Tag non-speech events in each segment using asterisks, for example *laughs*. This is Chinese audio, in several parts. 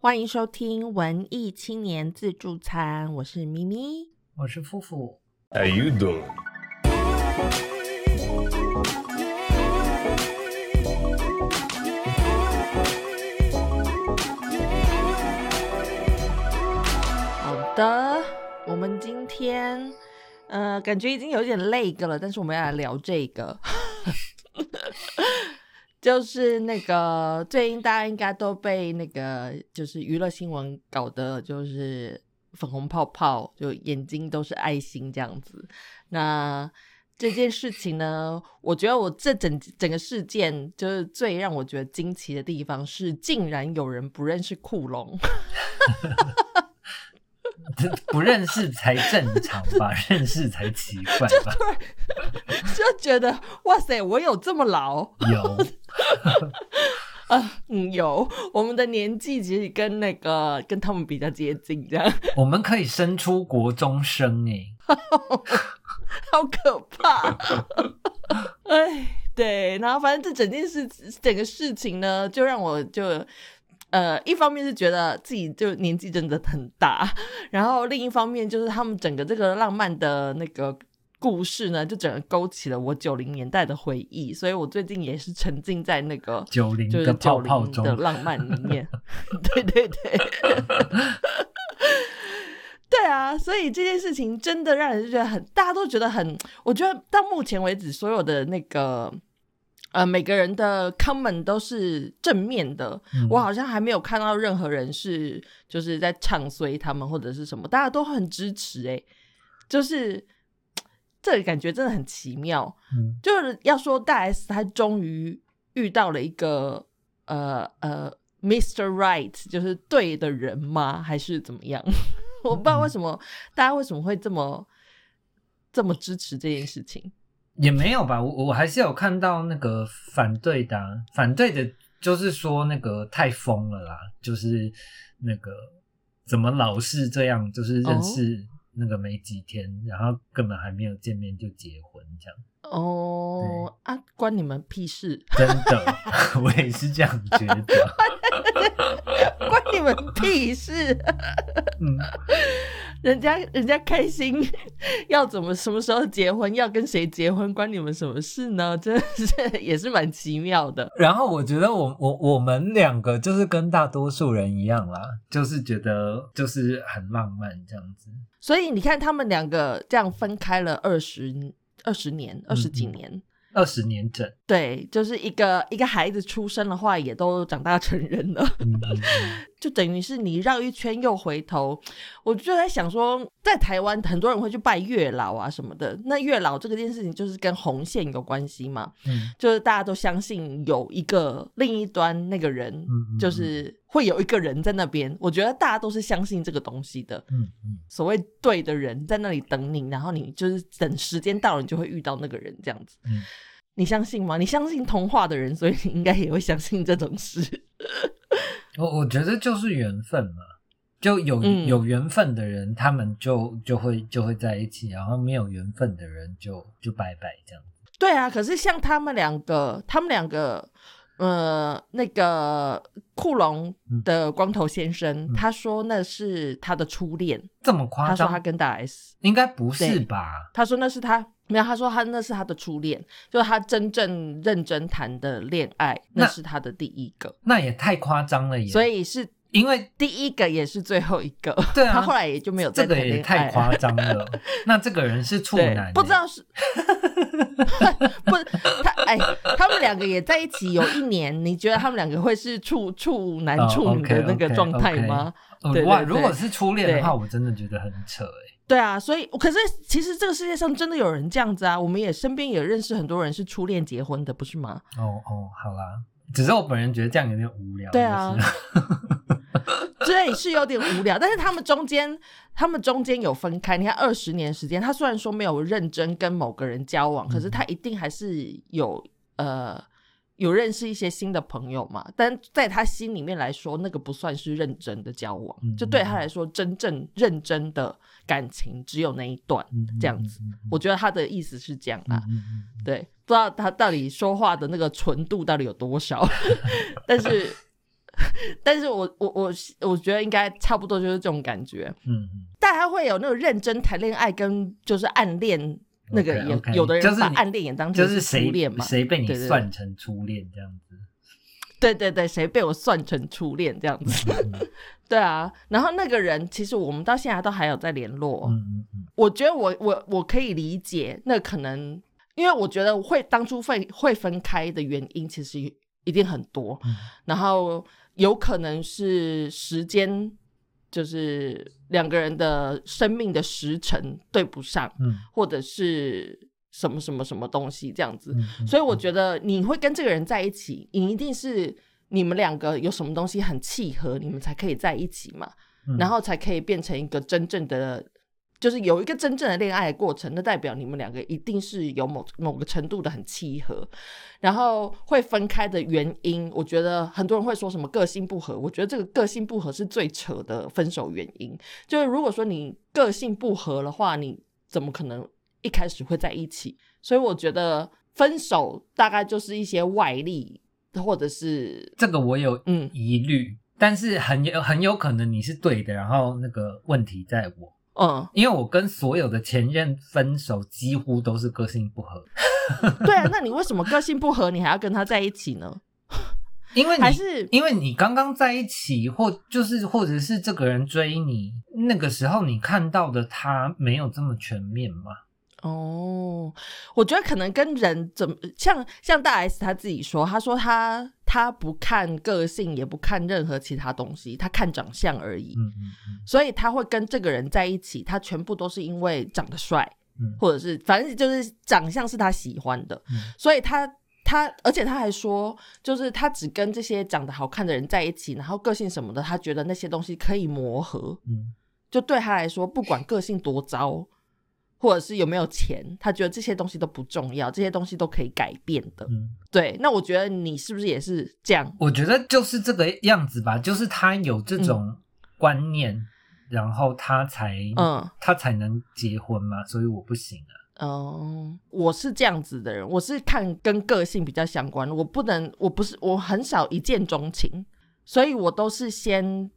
欢迎收听文艺青年自助餐，我是咪咪。我是夫妇，How you doing? 好的，我们今天呃，感觉已经有点累个了，但是我们要来聊这个，就是那个最近大家应该都被那个就是娱乐新闻搞得就是粉红泡泡，就眼睛都是爱心这样子。那这件事情呢，我觉得我这整整个事件就是最让我觉得惊奇的地方是，竟然有人不认识库龙。*laughs* *laughs* 不认识才正常吧，*laughs* 认识才奇怪吧？就 *laughs* 觉得哇塞，我有这么老？有，啊，嗯，有。我们的年纪其实跟那个跟他们比较接近，这样我们可以生出国中生哎，好可怕。哎，对，然后反正这整件事整个事情呢，就让我就。呃，一方面是觉得自己就年纪真的很大，然后另一方面就是他们整个这个浪漫的那个故事呢，就整个勾起了我九零年代的回忆，所以我最近也是沉浸在那个九零就是的泡九零泡中，的浪漫里面。对 *laughs* 对对，*laughs* 对啊，所以这件事情真的让人觉得很，大家都觉得很，我觉得到目前为止，所有的那个。呃，每个人的 comment 都是正面的，嗯我好像还没有看到任何人是就是在唱衰他们或者是什么，大家都很支持、欸，就是 *tsk* 这个感觉真的很奇妙。嗯就是要说大 S 她终于遇到了一个呃呃 Mr. Right，就是对的人吗？还是怎么样？*laughs* 我不知道为什么大家为什么会这么这么支持这件事情。也没有吧，我我还是有看到那个反对的啊、反对的就是说那个太疯了啦，就是那个怎么老是这样，就是认识那个没几天，然后根本还没有见面就结婚这样，哦啊，关你们屁事！真的，*laughs* 我也是这样觉得，*laughs* 关你们屁事！嗯。人家人家开心，要怎么什么时候结婚，要跟谁结婚，关你们什么事呢？*laughs* 真的是也是蛮奇妙的。然后我觉得我我我们两个就是跟大多数人一样啦，就是觉得就是很浪漫这样子。所以你看，他们两个这样分开了二十二十年，二十几嗯年。二十年整，对，就是一个一个孩子出生的话，也都长大成人了，*laughs* 就等于是你绕一圈又回头。我就在想说，在台湾很多人会去拜月老啊什么的，那月老这个件事情就是跟红线有关系嘛，嗯就是大家都相信有一个另一端那个人，就是会有一个人在那边。我觉得大家都是相信这个东西的。嗯嗯，所谓对的人在那里等你，然后你就是等时间到了，你就会遇到那个人这样子。嗯你相信吗？你相信童话的人，所以你应该也会相信这种事。*laughs* 我我觉得就是缘分嘛，就有、嗯有缘分的人，他们就就会就会在一起，然后没有缘分的人就就拜拜这样。对啊，可是像他们两个，他们两个，呃，那个库龙的光头先生，嗯他说那是他的初恋，这么夸他说他？跟大 S，应该不是吧？他说那是他没有，他说他那是他的初恋，就是他真正认真谈的恋爱，那那是他的第一个，那也太夸张了耶！所以是因为第一个也是最后一个。对啊他后来也就没有再这个谈恋爱也太夸张了。*laughs* 那这个人是处男，，不知道是 *laughs* 不是他哎，他们两个也在一起有一年，你觉得他们两个会是处处男哦处女的那个状态吗？对对对如果是初恋的话，我真的觉得很扯哎。对啊，所以可是其实这个世界上真的有人这样子啊，我们也身边也认识很多人是初恋结婚的，不是吗？哦哦，好啦，只是我本人觉得这样有点无聊。对啊就是 *laughs* *laughs* 对，是有点无聊，但是他们中间，他们中间有分开。你看二十年时间，他虽然说没有认真跟某个人交往，可是他一定还是有呃有认识一些新的朋友嘛。但在他心里面来说，那个不算是认真的交往，嗯就对他来说，真正认真的感情只有那一段嗯这样子。我觉得他的意思是这样啊。对，不知道他到底说话的那个纯度到底有多少，*laughs* 但是 *laughs* 但是我我我我觉得应该差不多就是这种感觉。嗯嗯，大家会有那种认真谈恋爱跟就是暗恋那个有的人把暗恋也当成就是谁初恋嘛，谁被你算成初恋这样子。对对对，谁被我算成初恋这样子？嗯 *laughs* 对啊，然后那个人其实我们到现在都还有在联络。嗯嗯嗯我觉得我我我可以理解，那可能因为我觉得会当初会会分开的原因，其实一定很多，嗯然后有可能是时间，就是两个人的生命的时辰对不上，嗯或者是什么什么什么东西这样子。所以我觉得你会跟这个人在一起，你一定是你们两个有什么东西很契合，你们才可以在一起嘛，嗯然后才可以变成一个真正的，就是有一个真正的恋爱的过程。那代表你们两个一定是有某某个程度的很契合，然后会分开的原因，我觉得很多人会说什么个性不合，我觉得这个个性不合是最扯的分手原因。就是如果说你个性不合的话，你怎么可能一开始会在一起？所以我觉得分手大概就是一些外力，或者是这个我有嗯疑虑，但是很有很有可能你是对的，然后那个问题在我，嗯，因为我跟所有的前任分手几乎都是个性不合，对啊，那你为什么个性不合，你还要跟他在一起呢？*laughs* 因为你还是因为你刚刚在一起，或就是或者是这个人追你，那个时候你看到的他没有这么全面嘛？哦，我觉得可能跟人怎么像像大 S 他自己说，他说他他不看个性，也不看任何其他东西，他看长相而已。嗯嗯嗯。所以他会跟这个人在一起，他全部都是因为长得帅，嗯。或者是反正就是长相是他喜欢的，嗯。所以他他而且他还说，就是他只跟这些长得好看的人在一起，然后个性什么的，他觉得那些东西可以磨合，嗯。就对他来说，不管个性多糟，或者是有没有钱，他觉得这些东西都不重要，这些东西都可以改变的。嗯，对，那我觉得你是不是也是这样？我觉得就是这个样子吧，就是他有这种观念，然后他才嗯。他才能结婚嘛，所以我不行啊。嗯，我是这样子的人，我是看跟个性比较相关，我不能，我不是，我很少一见钟情，所以我都是先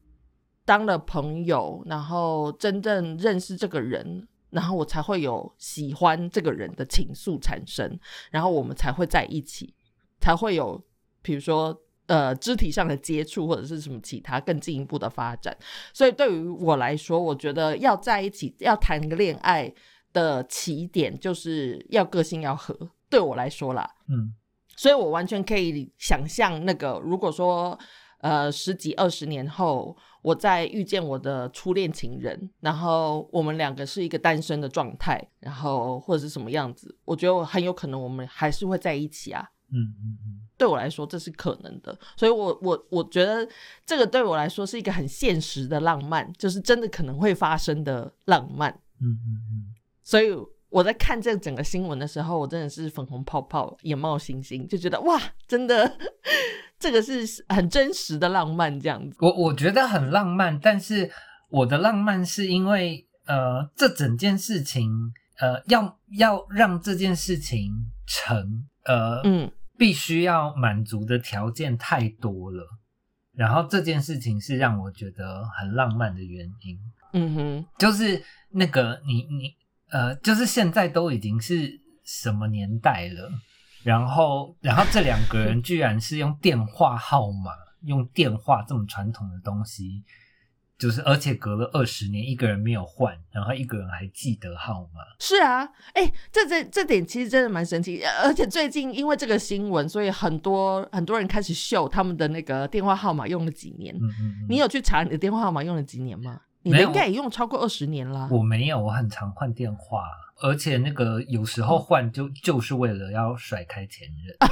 当了朋友，然后真正认识这个人，然后我才会有喜欢这个人的情愫产生，然后我们才会在一起，才会有比如说呃肢体上的接触或者是什么其他更进一步的发展。所以对于我来说，我觉得要在一起要谈个恋爱的起点就是要个性要合，对我来说啦，嗯所以我完全可以想象那个，如果说呃十几二十年后，我在遇见我的初恋情人，然后我们两个是一个单身的状态，然后或者是什么样子，我觉得我很有可能我们还是会在一起啊。嗯嗯嗯，对我来说这是可能的，所以我我我觉得这个对我来说是一个很现实的浪漫，就是真的可能会发生的浪漫。嗯嗯嗯，所以我在看这整个新闻的时候，我真的是粉红泡泡、眼冒星星，就觉得哇，真的 *laughs* 这个是很真实的浪漫，这样子。我我觉得很浪漫，但是我的浪漫是因为呃，这整件事情呃，要要让这件事情成呃，嗯必须要满足的条件太多了，然后这件事情是让我觉得很浪漫的原因。嗯哼，就是那个你你呃，就是现在都已经是什么年代了，然后然后这两个人居然是用电话号码，用电话这么传统的东西，就是而且隔了二十年，一个人没有换，然后一个人还记得号码，是啊，哎、这这这点其实真的蛮神奇，呃而且最近因为这个新闻，所以很多很多人开始秀他们的那个电话号码用了几年。嗯嗯嗯，你有去查你的电话号码用了几年吗？你应该也用超过二十年啦。我没有，我很常换电话，而且那个有时候换就就是为了要甩开前任。*laughs*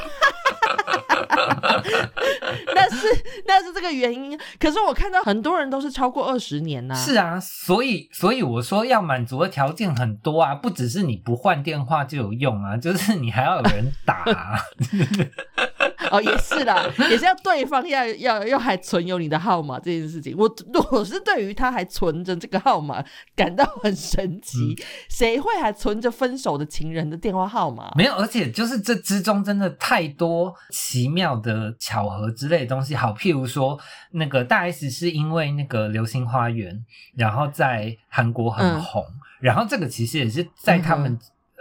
那是那是这个原因。可是我看到很多人都是超过二十年呐、是啊，所以所以我说要满足的条件很多啊，不只是你不换电话就有用啊，就是你还要有人打、啊。*laughs* 哦，也是啦，也是要对方要要要还存有你的号码这件事情。我我是对于他还存着这个号码感到很神奇，谁会还存着分手的情人的电话号码？没有，而且就是这之中真的太多奇妙的巧合之类的东西。好，譬如说那个大 S 是因为那个《流星花园》，然后在韩国很红，然后这个其实也是在他们。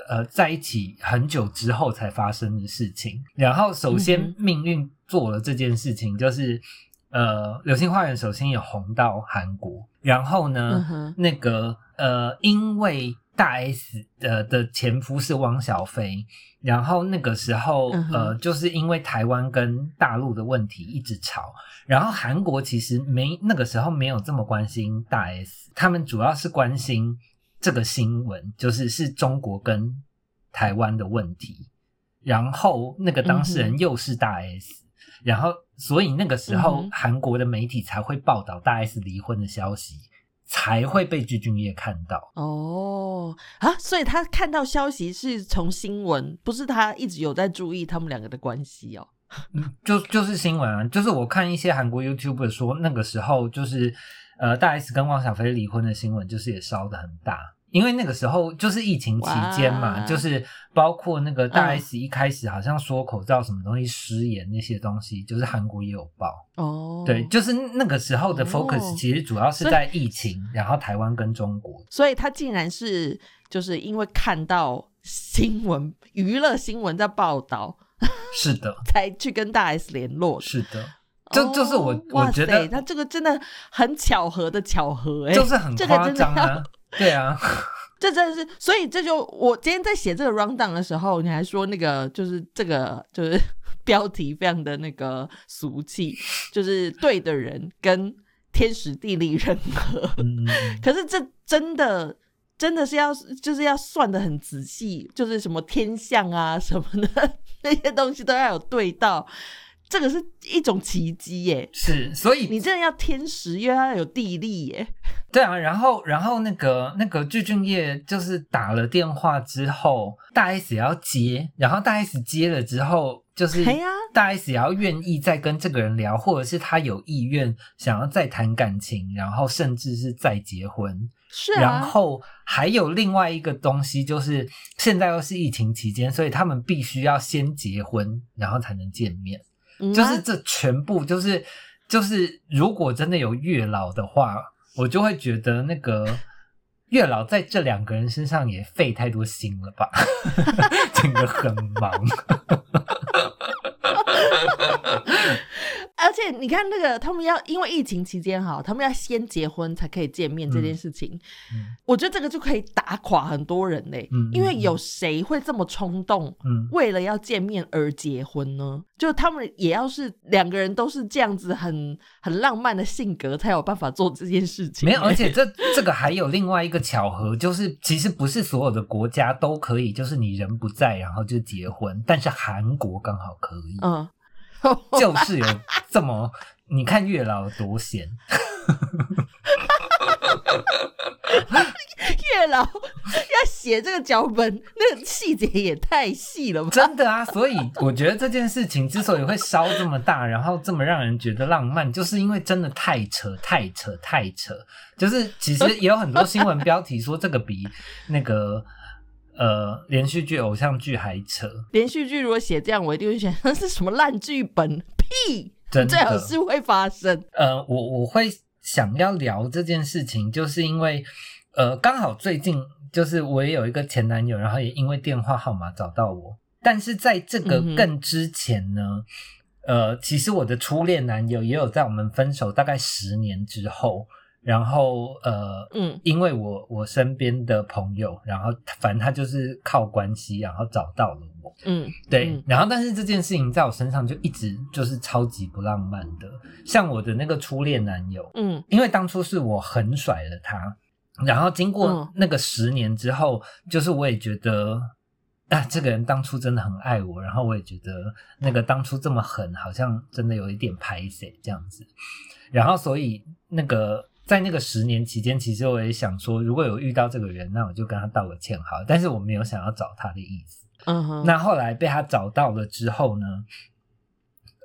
呃，在一起很久之后才发生的事情。然后，首先命运做了这件事情，就是呃，《流星花园》首先也红到韩国。然后呢，那个呃，因为大 S 的的前夫是汪小菲，然后那个时候呃，就是因为台湾跟大陆的问题一直吵。然后韩国其实没那个时候没有这么关心大 S，他们主要是关心。这个新闻就是是中国跟台湾的问题，然后那个当事人又是大 S，然后所以那个时候韩国的媒体才会报道大 S 离婚的消息，才会被具俊晔看到。哦啊，所以他看到消息是从新闻，不是他一直有在注意他们两个的关系哦。嗯，就就是新闻啊，就是我看一些韩国 YouTube 说那个时候就是。呃，大 S 跟汪小菲离婚的新闻就是也烧的很大，因为那个时候就是疫情期间嘛，就是包括那个大 S 一开始好像说口罩什么东西失言那些东西，就是韩国也有报哦。对，就是那个时候的 focus 其实主要是在疫情，然后台湾跟中国。所以他竟然是就是因为看到新闻娱乐新闻在报道，是的，*laughs* 才去跟大 S 联络。是的。就就是我，我觉得那这个真的很巧合的巧合，哎，就是很夸张啊，对啊，*laughs* 这真的是，所以这就我今天在写这个 round down 的时候，你还说那个就是这个就是 *laughs* 标题非常的那个俗气，就是对的人跟天时地利人和，*laughs* 可是这真的真的是要就是要算的很仔细，就是什么天象啊什么的那些东西都要有对到。这个是一种奇迹耶，是，所以你真的要天时，因为它有地利耶。对啊，然后，然后那个那个具俊晔就是打了电话之后，大 S 也要接，然后大 S 接了之后，就是大 S 也要愿意再跟这个人聊，或者是他有意愿想要再谈感情，然后甚至是再结婚。是，然后还有另外一个东西，就是现在又是疫情期间，所以他们必须要先结婚，然后才能见面。就是这全部，就是就是，如果真的有月老的话，我就会觉得那个月老在这两个人身上也费太多心了吧，*laughs* 真的很忙。而且你看，那个他们要因为疫情期间哈，他们要先结婚才可以见面这件事情，我觉得这个就可以打垮很多人嘞。因为有谁会这么冲动，为了要见面而结婚呢？就他们也要是两个人都是这样子很很浪漫的性格，才有办法做这件事情。没有，而且 *laughs* 这这个还有另外一个巧合，就是其实不是所有的国家都可以，就是你人不在，然后就结婚，但是韩国刚好可以。嗯。*laughs* 就是有这么，你看月老多闲，*laughs* 月老要写这个脚本，那个细节也太细了吧？真的啊，所以我觉得这件事情 *laughs* 之所以会烧这么大，然后这么让人觉得浪漫，就是因为真的太扯、太扯、太扯。就是其实也有很多新闻标题说这个比那个。呃，连续剧、偶像剧还扯。连续剧如果写这样，我一定会选那 *laughs* 是什么烂剧本？屁，最好是会发生。呃，我我会想要聊这件事情，就是因为呃，刚好最近就是我也有一个前男友，然后也因为电话号码找到我。但是在这个更之前呢，呃，其实我的初恋男友也有在我们分手大概十年之后。然后呃，嗯，因为我我身边的朋友，然后反正他就是靠关系，然后找到了我，嗯，对。然后但是这件事情在我身上就一直就是超级不浪漫的，像我的那个初恋男友，嗯，因为当初是我狠甩了他，然后经过那个十年之后，就是我也觉得啊，这个人当初真的很爱我，然后我也觉得那个当初这么狠，好像真的有一点拍谁这样子，然后所以那个。在那个十年期间，其实我也想说，如果有遇到这个人，那我就跟他道个歉好。但是我没有想要找他的意思。嗯哼。那后来被他找到了之后呢，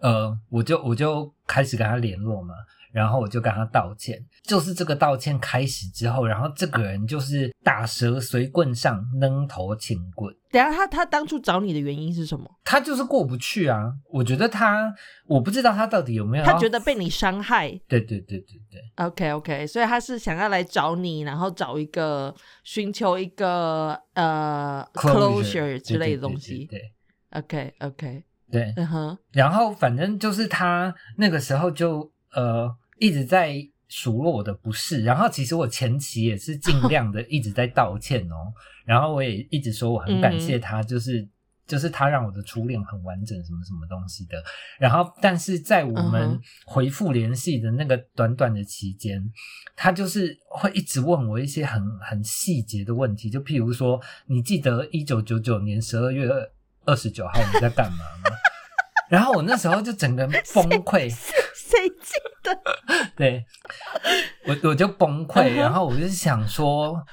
呃，我就我就开始跟他联络嘛，然后我就跟他道歉。就是这个道歉开始之后，然后这个人就是打蛇随棍上，扔头请棍。等下他他当初找你的原因是什么？他就是过不去啊！我觉得他，我不知道他到底有没有，他觉得被你伤害。对对对对对。OK OK，所以他是想要来找你，然后找一个寻求一个呃 closure 之类的东西。对。OK OK。对，嗯哼，然后反正就是他那个时候就呃一直在数落我的不是，然后其实我前期也是尽量的一直在道歉哦，然后我也一直说我很感谢他，就是就是他让我的初恋很完整，什么什么东西的。然后但是在我们回复联系的那个短短的期间，他就是会一直问我一些很很细节的问题，就譬如说，你记得一九九九年十二月二十九号你在干嘛吗？*laughs* 然后我那时候就整个崩溃，谁记得？*laughs* 对，我我就崩溃，然后我就想说，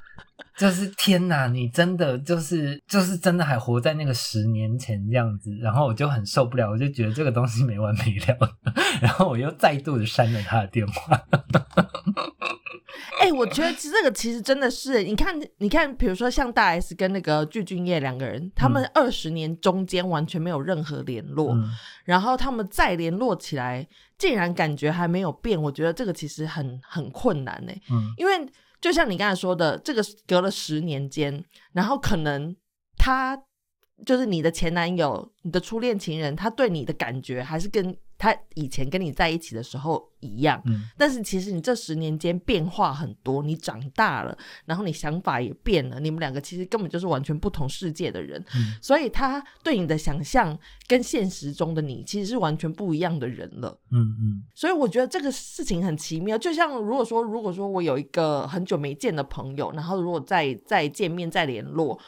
就是天哪，你真的就是就是真的还活在那个十年前这样子，然后我就很受不了，我就觉得这个东西没完没了，*laughs* 然后我又再度的删了他的电话。哎，我觉得这个其实真的是，你看，你看，比如说像大 S 跟那个具俊晔两个人，他们二十年中间完全没有任何联络，然后他们再联络起来，竟然感觉还没有变，我觉得这个其实很很困难呢。嗯，因为就像你刚才说的，这个隔了十年间，然后可能他就是你的前男友，你的初恋情人，他对你的感觉还是跟。他以前跟你在一起的时候一样，嗯，但是其实你这十年间变化很多，你长大了，然后你想法也变了，你们两个其实根本就是完全不同世界的人，嗯，所以他对你的想象跟现实中的你其实是完全不一样的人了，嗯嗯，所以我觉得这个事情很奇妙，就像如果说如果说我有一个很久没见的朋友，然后如果再再见面再联络。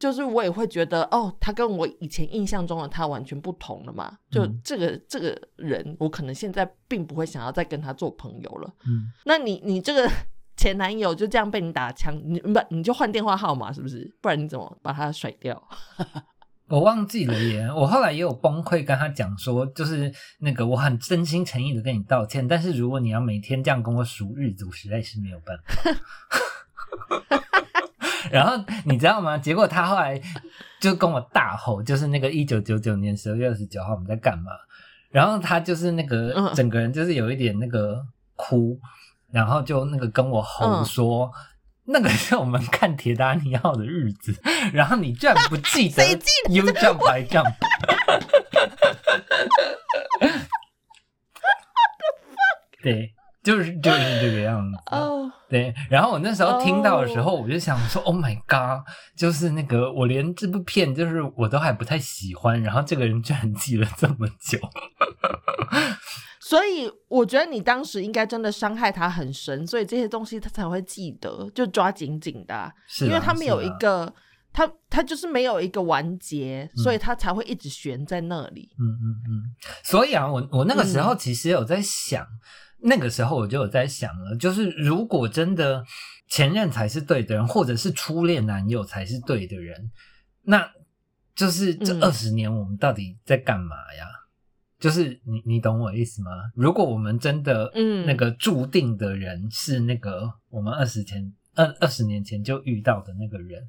就是我也会觉得哦，他跟我以前印象中的他完全不同了嘛。就这个这个人，我可能现在并不会想要再跟他做朋友了。嗯，那你你这个 *laughs* 前男友就这样被你打枪，你不你就换电话号码是不是？不然你怎么把他甩掉？*laughs* 我忘记了耶。我后来也有崩溃跟他讲说，就是那个我很真心诚意的跟你道歉，但是如果你要每天这样跟我数日子，我实在是没有办法。*laughs* 然后你知道吗？结果他后来就跟我大吼，就是那个一九九九年十二月二十九号我们在干嘛？然后他就是那个整个人就是有一点那个哭，然后就那个跟我吼说，那个是我们看铁达尼号的日子，然后你居然不记得？You jump, I jump。*laughs* 对。就是就是这个样子，哦，对。然后我那时候听到的时候，我就想说，Oh my god！就是那个我连这部片就是我都还不太喜欢，然后这个人居然记了这么久。*laughs* 所以我觉得你当时应该真的伤害他很深，所以这些东西他才会记得，就抓紧紧的。是，因为他没有一个，他他就是没有一个完结，所以他才会一直悬在那里。嗯嗯嗯。所以啊，我我那个时候其实有在想。那个时候我就有在想了，就是如果真的前任才是对的人，或者是初恋男友才是对的人，那就是这二十年我们到底在干嘛呀？就是你你懂我意思吗？如果我们真的嗯那个注定的人是那个我们二十前二二十年前就遇到的那个人，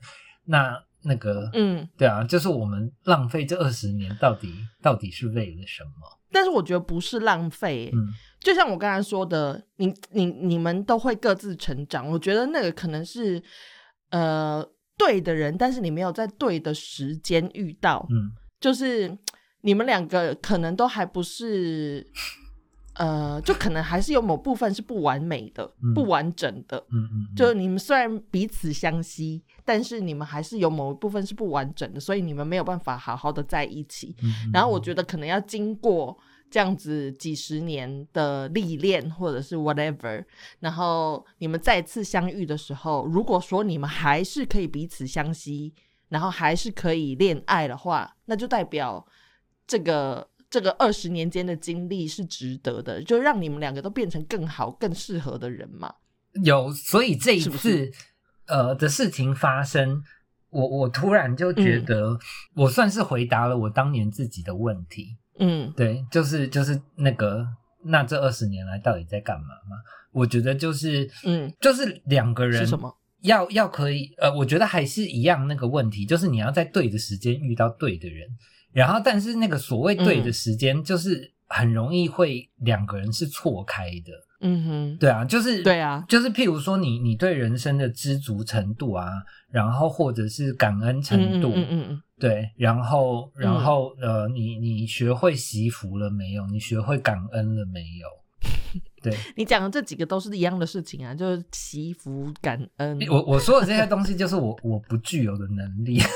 那那个嗯对啊，就是我们浪费这二十年到底到底是为了什么？但是我觉得不是浪费，嗯。就像我刚才说的，你你你们都会各自成长。我觉得那个可能是呃对的人，但是你没有在对的时间遇到。嗯，就是你们两个可能都还不是呃，就可能还是有某部分是不完美的、不完整的。嗯嗯，就是你们虽然彼此相惜，但是你们还是有某一部分是不完整的，所以你们没有办法好好的在一起。然后我觉得可能要经过。这样子几十年的历练，或者是 whatever，然后你们再次相遇的时候，如果说你们还是可以彼此相惜，然后还是可以恋爱的话，那就代表这个这个二十年间的经历是值得的，就让你们两个都变成更好、更适合的人嘛。有，所以这一次呃的事情发生，我我突然就觉得，我算是回答了我当年自己的问题。嗯对，就是就是那个，那这二十年来到底在干嘛嘛？我觉得就是，嗯，就是两个人是什么？要要可以，呃，我觉得还是一样那个问题，就是你要在对的时间遇到对的人，然后但是那个所谓对的时间，就是很容易会两个人是错开的，嗯哼，对啊，就是对啊，就是譬如说你你对人生的知足程度啊，然后或者是感恩程嗯度，嗯嗯嗯对，然后然后、呃，你你学会惜福了没有？你学会感恩了没有？对嗯，*laughs* 你讲的这几个都是一样的事情啊，就是祈福、感恩。我我说的这些东西，就是我我不具有的能力。*laughs*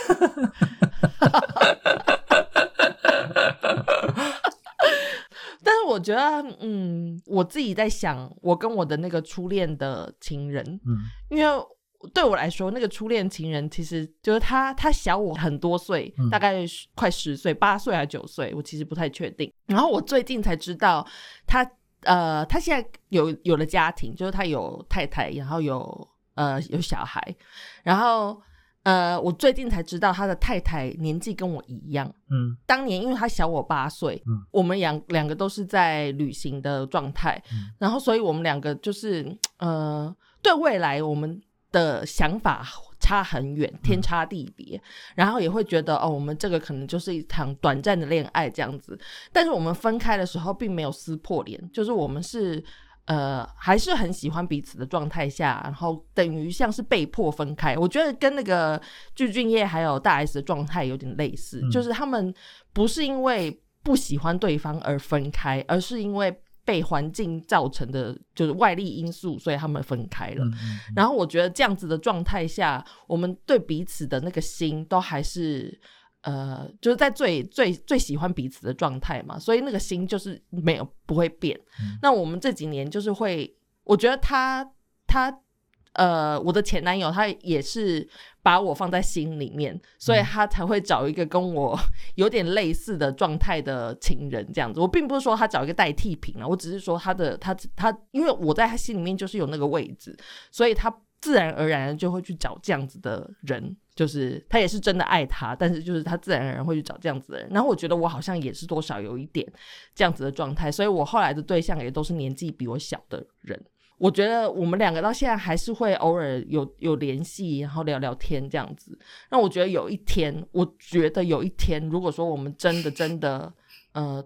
但是我觉得，嗯，我自己在想，我跟我的那个初恋的情人，嗯。因为对我来说，那个初恋情人其实就是他，他小我很多岁，嗯。大概快十岁，八岁还是九岁，我其实不太确定。然后我最近才知道他，呃，他现在有有了家庭，就是他有太太，然后有呃有小孩，然后呃，我最近才知道他的太太年纪跟我一样。嗯当年因为他小我八岁，嗯我们两两个都是在旅行的状态，嗯然后所以我们两个就是呃，对未来我们的想法差很远，天差地别，然后也会觉得哦，我们这个可能就是一场短暂的恋爱这样子，但是我们分开的时候并没有撕破脸，就是我们是。呃，还是很喜欢彼此的状态下，然后等于像是被迫分开。我觉得跟那个具俊晔还有大 S 的状态有点类似，嗯就是他们不是因为不喜欢对方而分开，而是因为被环境造成的，就是外力因素，所以他们分开了。嗯嗯然后我觉得这样子的状态下，我们对彼此的那个心都还是。呃，就是在最最最喜欢彼此的状态嘛，所以那个心就是没有不会变。嗯那我们这几年就是会，我觉得他他呃，我的前男友他也是把我放在心里面，所以他才会找一个跟我 *laughs* 有点类似的状态的情人这样子。我并不是说他找一个代替品啊，我只是说他的他他，因为我在他心里面就是有那个位置，所以他自然而然就会去找这样子的人。就是他也是真的爱他，但是就是他自然而然会去找这样子的人。然后我觉得我好像也是多少有一点这样子的状态，所以我后来的对象也都是年纪比我小的人。我觉得我们两个到现在还是会偶尔有有联系，然后聊聊天这样子。那我觉得有一天，我觉得有一天，如果说我们真的真的呃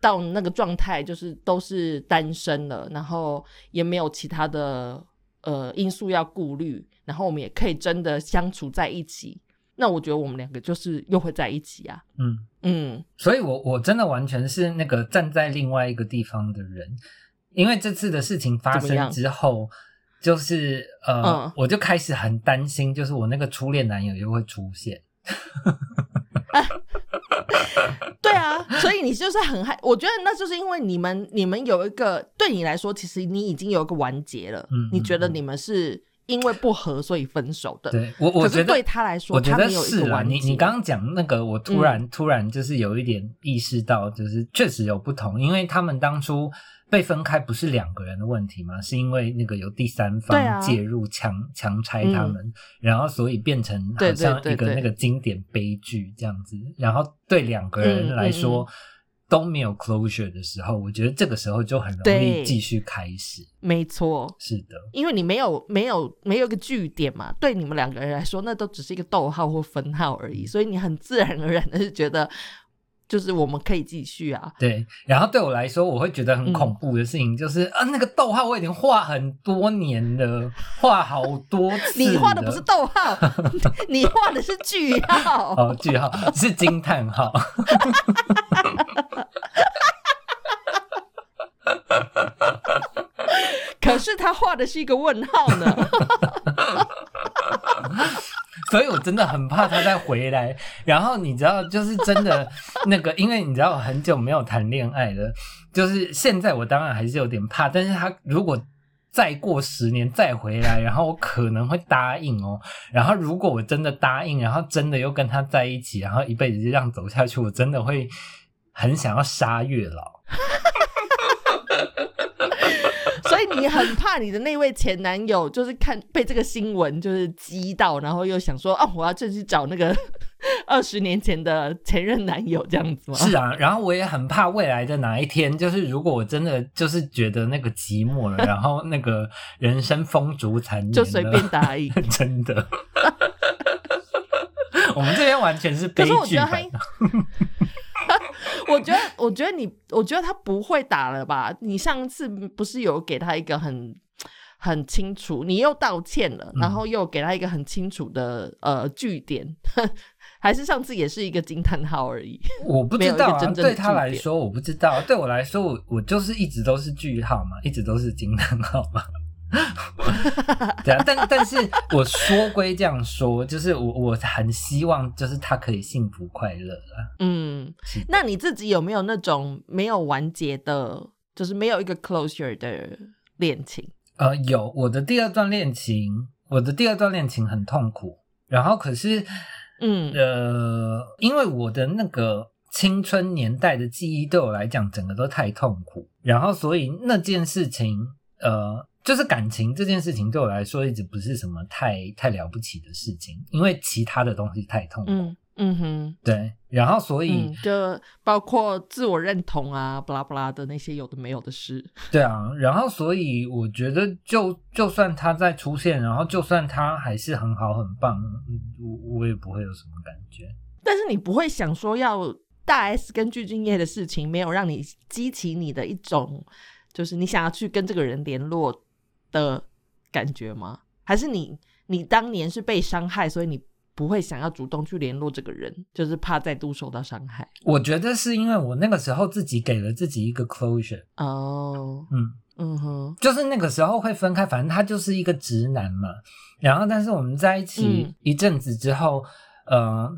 到那个状态，就是都是单身了，然后也没有其他的呃因素要顾虑，然后我们也可以真的相处在一起。那我觉得我们两个就是又会在一起啊，嗯，嗯所以我我真的完全是那个站在另外一个地方的人，因为这次的事情发生之后，就是呃，嗯我就开始很担心，就是我那个初恋男友又会出现。*laughs* *laughs* *laughs* 对啊，所以你就是很害，我觉得那就是因为你们你们有一个对你来说，其实你已经有一个完结了，嗯你觉得你们是因为不和所以分手的，对我，我觉得对他来说，我觉得他没有一是啦。个完结。你你刚刚讲那个，我突然、突然就是有一点意识到，就是确实有不同，因为他们当初被分开不是两个人的问题吗，是因为那个有第三方介入强强拆他们，然后所以变成好像一个那个经典悲剧这样子，然后对两个人嗯嗯来说。都没有 closure 的时候，我觉得这个时候就很容易继续开始。没错，是的，因为你没有没有没有一个据点嘛，对你们两个人来说，那都只是一个逗号或分号而已，所以你很自然而然的是觉得，就是我们可以继续啊。对，然后对我来说，我会觉得很嗯恐怖的事情就是，啊，那个逗号我已经画很多年了，画好多次。你画的不是逗号，*laughs* 你画的是句号。哦，句号是惊叹号。*laughs* 可是他画的是一个问号呢。*laughs* 所以我真的很怕他再回来。然后你知道，就是真的那个，因为你知道我很久没有谈恋爱了，就是现在我当然还是有点怕。但是他如果再过十年再回来，然后我可能会答应哦。然后如果我真的答应，然后真的又跟他在一起，然后一辈子就这样走下去，我真的会很想要杀月老。你你很怕你的那位前男友就是看被这个新闻就是激到，然后又想说哦，我要再去找那个 *laughs* 二十年前的前任男友这样子吗？是啊，然后我也很怕未来的哪一天，就是如果我真的就是觉得那个寂寞了，然后那个人生风烛残年，就随便答应，*laughs* 真的。*laughs* 我们这边完全是悲剧版。*laughs* 我觉得，我觉得你，我觉得他不会打了吧？你上次不是有给他一个很很清楚，你又道歉了，然后又给他一个很清楚的呃据点，*laughs* 还是上次也是一个惊叹号而已？我不知道啊，对他来说我不知道，对我来说我我就是一直都是句号嘛，一直都是惊叹号嘛。*laughs* 对啊，但但是我说归这样说，就是我我很希望，就是他可以幸福快乐啊。嗯，那你自己有没有那种没有完结的，就是没有一个 closure 的恋情？呃，有，我的第二段恋情，我的第二段恋情很痛苦。然后可是，嗯呃，因为我的那个青春年代的记忆对我来讲，整个都太痛苦。然后所以那件事情，呃。就是感情这件事情对我来说一直不是什么太太了不起的事情，因为其他的东西太痛苦。嗯嗯哼，对。然后所以就包括自我认同啊，巴拉巴拉的那些有的没有的事。*laughs* 对啊，然后所以我觉得，就就算他再出现，然后就算他还是很好很棒，我我也不会有什么感觉。但是你不会想说，要大 S 跟具俊晔的事情没有让你激起你的一种，就是你想要去跟这个人联络。的感觉吗？还是你你当年是被伤害，所以你不会想要主动去联络这个人，就是怕再度受到伤害？我觉得是因为我那个时候自己给了自己一个 closure。哦，嗯嗯哼，就是那个时候会分开，反正他就是一个直男嘛。然后，但是我们在一起一阵子之后，呃，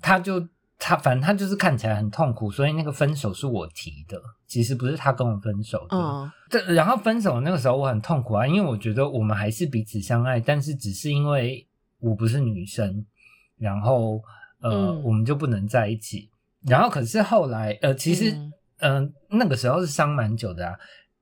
他就。他反正他就是看起来很痛苦，所以那个分手是我提的，其实不是他跟我分手的。嗯，对。然后分手那个时候我很痛苦啊，因为我觉得我们还是彼此相爱，但是只是因为我不是女生，然后呃，我们就不能在一起。然后可是后来呃，其实嗯，那个时候是伤蛮久的啊。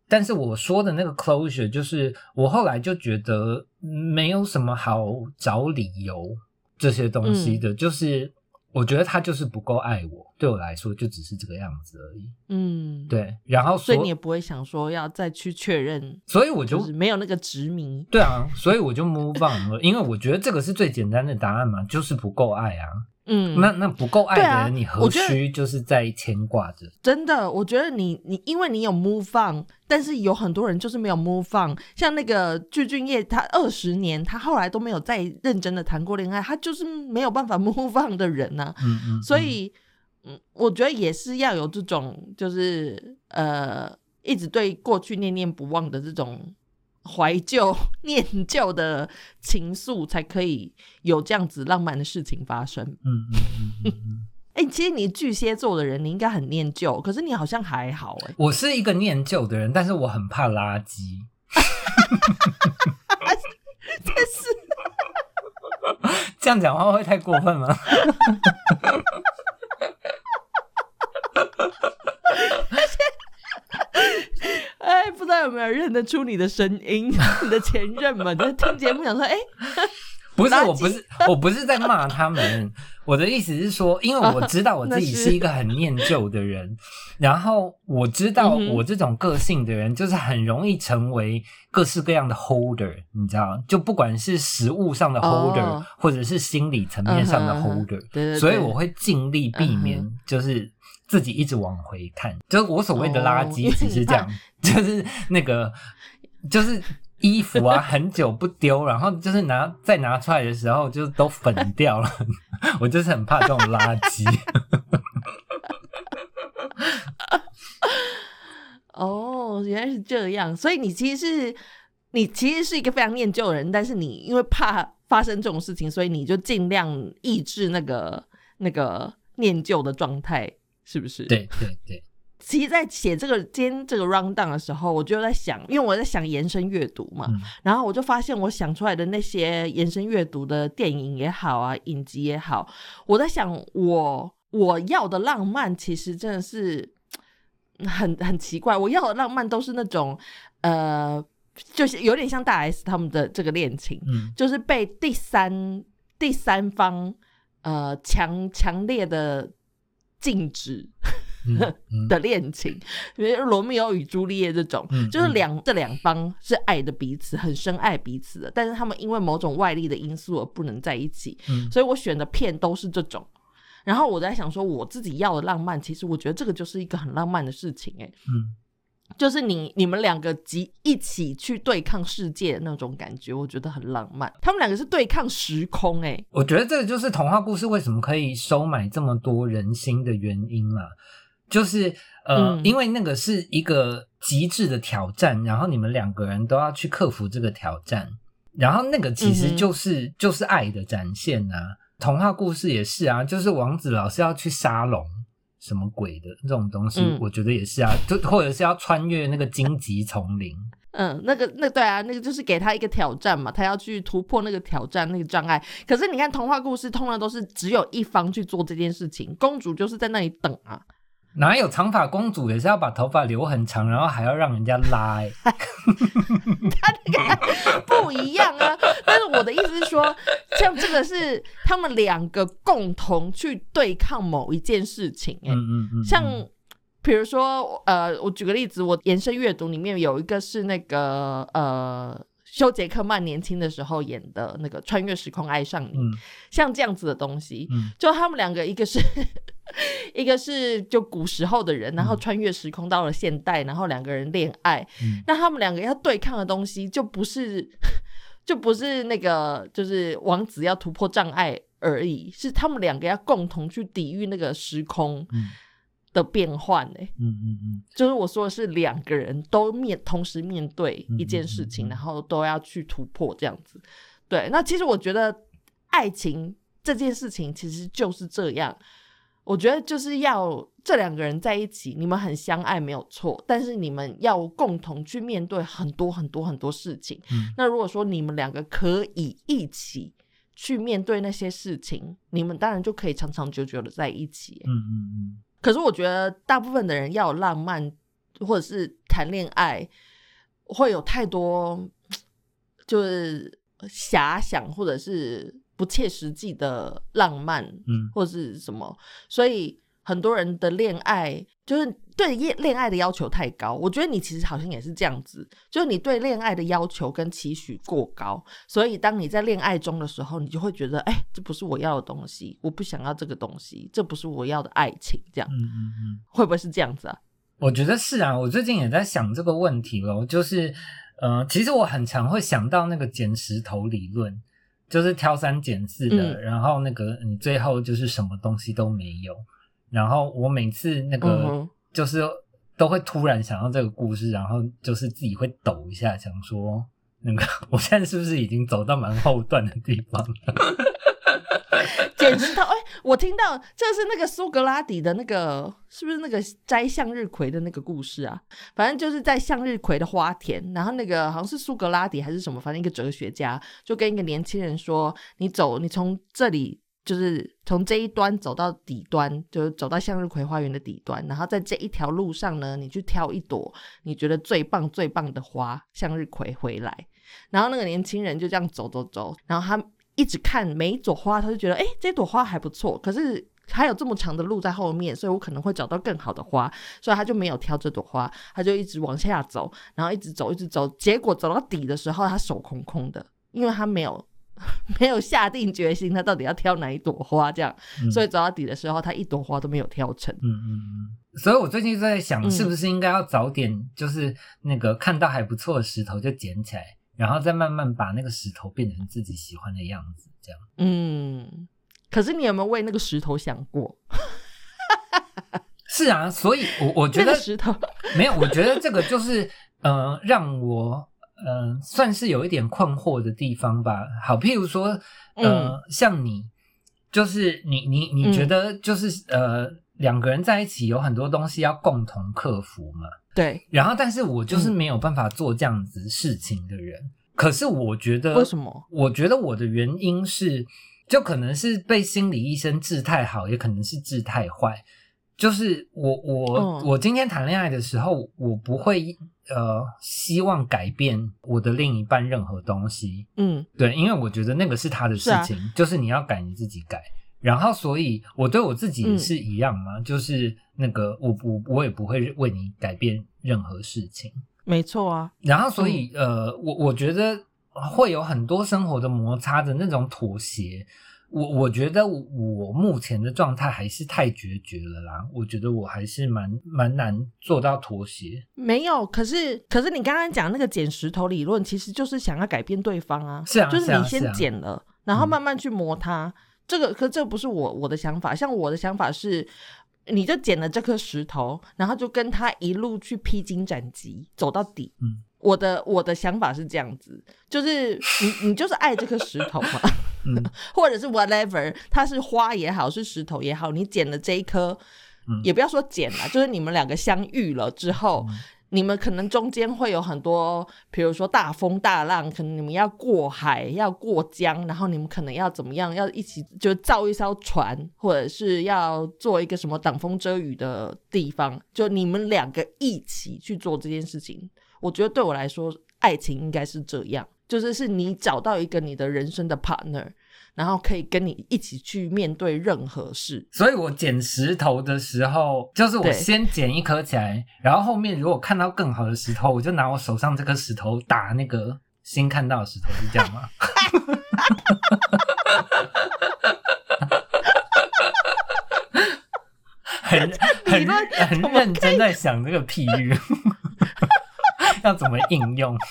但是我说的那个 closure 就是我后来就觉得没有什么好找理由这些东西的，就是。我觉得他就是不够爱我，对我来说就只是这个样子而已。嗯，对。然后所以你也不会想说要再去确认，所以我就没有那个执迷。对啊，所以我就 move on 了，因为我觉得这个是最简单的答案嘛，就是不够爱啊。嗯，那那不够爱的人，你何须就是在牵挂着？真的，我觉得你你因为你有 move on，但是有很多人就是没有 move on。像那个具俊晔，他二十年，他后来都没有再认真的谈过恋爱，他就是没有办法 *laughs* move on 的人呢。嗯嗯。所以，嗯，我觉得也是要有这种，就是呃，一直对过去念念不忘的这种。怀旧、念旧的情愫，才可以有这样子浪漫的事情发生。嗯嗯嗯嗯。哎，其实你巨蟹座的人，你应该很念旧，可是你好像还好哎。我是一个念旧的人，但是我很怕垃圾。但 *laughs* 是这样讲话会太过分吗？*laughs* 不知道有没有认得出你的声音？*laughs* 你的前任们就听节目，想说：“哎，不是，我不是，*laughs* 我不是在骂他们。我的意思是说，因为我知道我自己是一个很念旧的人，然后我知道我这种个性的人，就是很容易成为各式各样的 holder，你知道就不管是食物上的 holder，或者是心理层面上的 holder，对对，所以我会尽力避免，就是。”自己一直往回看，就是我所谓的垃圾，只是这样，*laughs* 就是那个，就是衣服啊，很久不丢，然后就是拿再拿出来的时候，就都粉掉了。*laughs* 我就是很怕这种垃圾。*laughs* 哦，原来是这样，所以你其实是你其实是一个非常念旧的人，但是你因为怕发生这种事情，所以你就尽量抑制那个那个念旧的状态。是不是？对对对。其实，在写这个今天这个 round down 的时候，我就在想，因为我在想延伸阅读嘛，然后我就发现，我想出来的那些延伸阅读的电影也好啊，影集也好，我在想，我我要的浪漫，其实真的是很 *coughs* 很奇怪。我要的浪漫都是那种呃就是有点像大 S 他们的这个恋情，嗯就是被第三第三方呃强强烈的禁止的恋情，比如罗密欧与朱丽叶这种，嗯就是两这两方是爱的彼此，很深爱彼此的，但是他们因为某种外力的因素而不能在一起，嗯所以我选的片都是这种。然后我在想说，我自己要的浪漫，其实我觉得这个就是一个很浪漫的事情、欸，嗯就是你你们两个集一起去对抗世界的那种感觉，我觉得很浪漫。他们两个是对抗时空、欸，我觉得这个就是童话故事为什么可以收买这么多人心的原因啦。就是呃，嗯因为那个是一个极致的挑战，然后你们两个人都要去克服这个挑战，然后那个其实就是、就是爱的展现啊。童话故事也是啊，就是王子老是要去沙龙。什么鬼的这种东西，嗯我觉得也是啊，就或者是要穿越那个荆棘丛林，嗯，那个那对啊，那个就是给他一个挑战嘛，他要去突破那个挑战那个障碍。可是你看童话故事，通常都是只有一方去做这件事情，公主就是在那里等啊。哪有长发公主也是要把头发留很长，然后还要让人家拉、欸？*laughs* 他那个不一样啊。但是我的意思是说，像这个是他们两个共同去对抗某一件事情、欸，嗯嗯嗯，像嗯比如说，呃，我举个例子，我延伸阅读里面有一个是那个呃。休杰克曼年轻的时候演的那个《穿越时空爱上你》，嗯。像这样子的东西，嗯。就他们两个，一个是一个是就古时候的人，然后穿越时空到了现代，然后两个人恋爱，嗯。那他们两个要对抗的东西就不是就不是那个就是王子要突破障碍而已，是他们两个要共同去抵御那个时空嗯的变换欸、嗯嗯嗯就是我说的是两个人都面同时面对一件事情，嗯嗯嗯嗯然后都要去突破这样子。对，那其实我觉得爱情这件事情其实就是这样。我觉得就是要这两个人在一起，你们很相爱没有错，但是你们要共同去面对很多很多很多事情。嗯那如果说你们两个可以一起去面对那些事情，你们当然就可以长长久久的在一起。嗯嗯嗯可是我觉得大部分的人要有浪漫，或者是谈恋爱，会有太多就是遐想，或者是不切实际的浪漫，嗯。或是什么，所以很多人的恋爱就是对恋恋爱的要求太高。我觉得你其实好像也是这样子，就是你对恋爱的要求跟期许过高，所以当你在恋爱中的时候，你就会觉得，哎、这不是我要的东西，我不想要这个东西，这不是我要的爱情，这样嗯嗯嗯，会不会是这样子啊？我觉得是啊，我最近也在想这个问题咯，就是呃，其实我很常会想到那个捡石头理论，就是挑三拣四的，嗯然后那个你最后就是什么东西都没有，然后我每次那嗯个就是都会突然想到这个故事，然后就是自己会抖一下，想说那个 *laughs* 我现在是不是已经走到蛮后段的地方了？*laughs* 简直到，哎、我听到这是那个苏格拉底的那个，是不是那个摘向日葵的那个故事啊？反正就是在向日葵的花田，然后那个好像是苏格拉底还是什么，反正一个哲学家就跟一个年轻人说：“你走，你从这里就是从这一端走到底端，就是走到向日葵花园的底端，然后在这一条路上呢，你去挑一朵你觉得最棒最棒的花向日葵回来。”然后那个年轻人就这样走走走，然后他一直看每一朵花，他就觉得，哎、这朵花还不错，可是还有这么长的路在后面，所以我可能会找到更好的花，所以他就没有挑这朵花，他就一直往下走，然后一直走，一直走，结果走到底的时候，他手空空的，因为他没有。*laughs* 没有下定决心，他到底要挑哪一朵花？这样，嗯所以走到底的时候，他一朵花都没有挑成。嗯嗯嗯，所以我最近就在想，嗯是不是应该要早点，就是那个看到还不错的石头就捡起来，然后再慢慢把那个石头变成自己喜欢的样子，这样。嗯，可是你有没有为那个石头想过？是啊，所以我我觉得石头，没有，我觉得这个就是呃，让我呃算是有一点困惑的地方吧。好，譬如说呃，像你，就是你你你嗯觉得就是、呃两个人在一起有很多东西要共同克服嘛？对，然后，但是我就是嗯没有办法做这样子事情的人。可是我觉得，为什么？我觉得我的原因是，就可能是被心理医生治太好，也可能是治太坏。就是我我、嗯我今天谈恋爱的时候，我不会呃希望改变我的另一半任何东西，嗯对，因为我觉得那个是他的事是啊情，就是你要改你自己改。然后，所以我对我自己是一样嘛，就是那个我我我也不会为你改变任何事情。没错啊，然后，所以、呃，我我觉得会有很多生活的摩擦的那种妥协。我我觉得我目前的状态还是太决绝了啦，我觉得我还是蛮蛮难做到妥协。没有。可是可是你刚刚讲那个捡石头理论，其实就是想要改变对方啊，是啊就是你先是啊啊捡了，然后嗯慢慢去磨它。这个可这不是我我的想法，像我的想法是。你就捡了这颗石头，然后就跟他一路去披荆斩棘，走到底。嗯，我的我的想法是这样子，就是你你就是爱这颗石头嘛，*laughs* 嗯或者是 whatever，它是花也好，是石头也好，你捡了这一颗，嗯也不要说捡了，就是你们两个相遇了之后，嗯你们可能中间会有很多，比如说大风大浪，可能你们要过海，要过江，然后你们可能要怎么样，要一起就造一艘船，或者是要做一个什么挡风遮雨的地方，就你们两个一起去做这件事情。我觉得对我来说，爱情应该是这样，就是是你找到一个你的人生的 partner，然后可以跟你一起去面对任何事。所以我捡石头的时候，就是我先捡一颗起来，然后后面如果看到更好的石头，我就拿我手上这颗石头打那个新看到的石头，是这样吗？*laughs* 很 *laughs* 很很认真在想这个譬喻 *laughs* 要怎么应用。*laughs*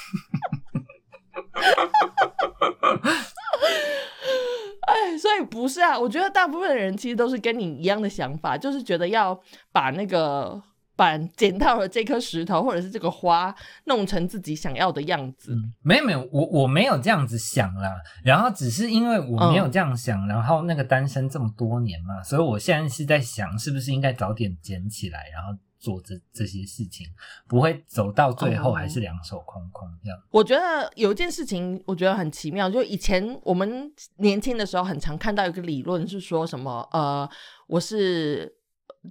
哎，所以不是啊，我觉得大部分的人其实都是跟你一样的想法，就是觉得要把那个把捡到了这颗石头或者是这个花弄成自己想要的样子。嗯，没有没有，我我没有这样子想啦，然后只是因为我没有这样想，然后那个单身这么多年嘛，所以我现在是在想，是不是应该早点捡起来，然后做这这些事情，不会走到最后哦还是两手空空这样。我觉得有一件事情，我觉得很奇妙，就以前我们年轻的时候，很常看到一个理论是说什么，呃，我是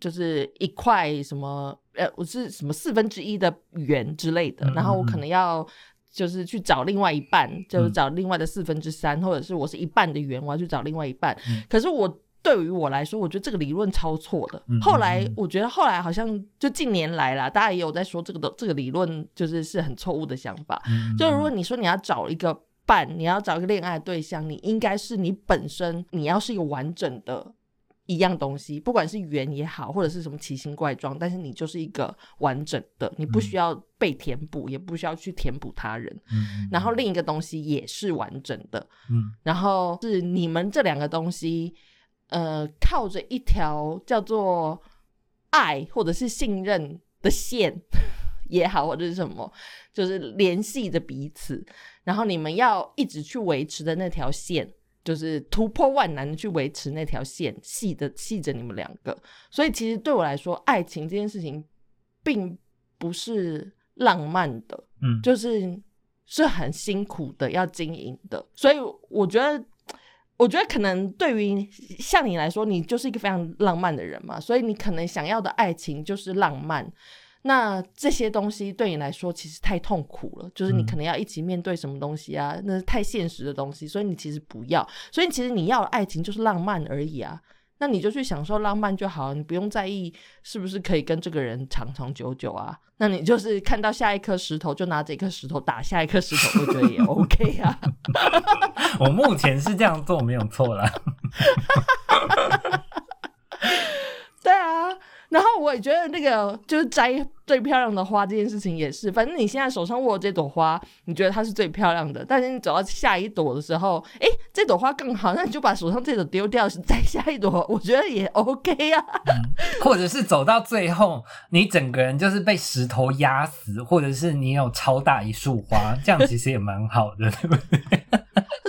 就是一块什么，呃，我是什么四分之一的圆之类的，嗯然后我可能要。就是去找另外一半，就是嗯找另外的四分之三，或者是我是一半的圆，我要去找另外一半。嗯可是我对于我来说，我觉得这个理论超错的。嗯后来我觉得后来好像就近年来啦，大家也有在说这个的这个理论就是是很错误的想法。嗯，就如果你说你要找一个伴，你要找一个恋爱对象，你应该是你本身你要是一个完整的一样东西，不管是圆也好，或者是什么奇形怪状，但是你就是一个完整的，你不需要被填补，也不需要去填补他人。然后另一个东西也是完整的，嗯然后是你们这两个东西，呃，靠着一条叫做爱或者是信任的线 *laughs* 也好，或者是什么，就是联系着彼此，然后你们要一直去维持的那条线。就是突破万难的去维持那条线，系的系着你们两个，所以其实对我来说，爱情这件事情并不是浪漫的，嗯，就是是很辛苦的要经营的，所以我觉得，我觉得可能对于像你来说，你就是一个非常浪漫的人嘛，所以你可能想要的爱情就是浪漫。那这些东西对你来说其实太痛苦了，就是你嗯可能要一起面对什么东西啊，那是太现实的东西，所以你其实不要。所以其实你要的爱情就是浪漫而已啊，那你就去享受浪漫就好，你不用在意是不是可以跟这个人长长久久啊。那你就是看到下一颗石头就拿着一颗石头打下一颗石头，我觉得也 OK 啊。*laughs* 我目前是这样做没有错啦。*laughs* 对啊，然后我也觉得那个就是摘最漂亮的花这件事情也是，反正你现在手上握的这朵花，你觉得它是最漂亮的，但是你走到下一朵的时候，哎，这朵花更好，那你就把手上这朵丢掉，摘下一朵，我觉得也 OK 啊。或者是走到最后，你整个人就是被石头压死，或者是你有超大一束花，这样其实也蛮好的，对不对？*laughs*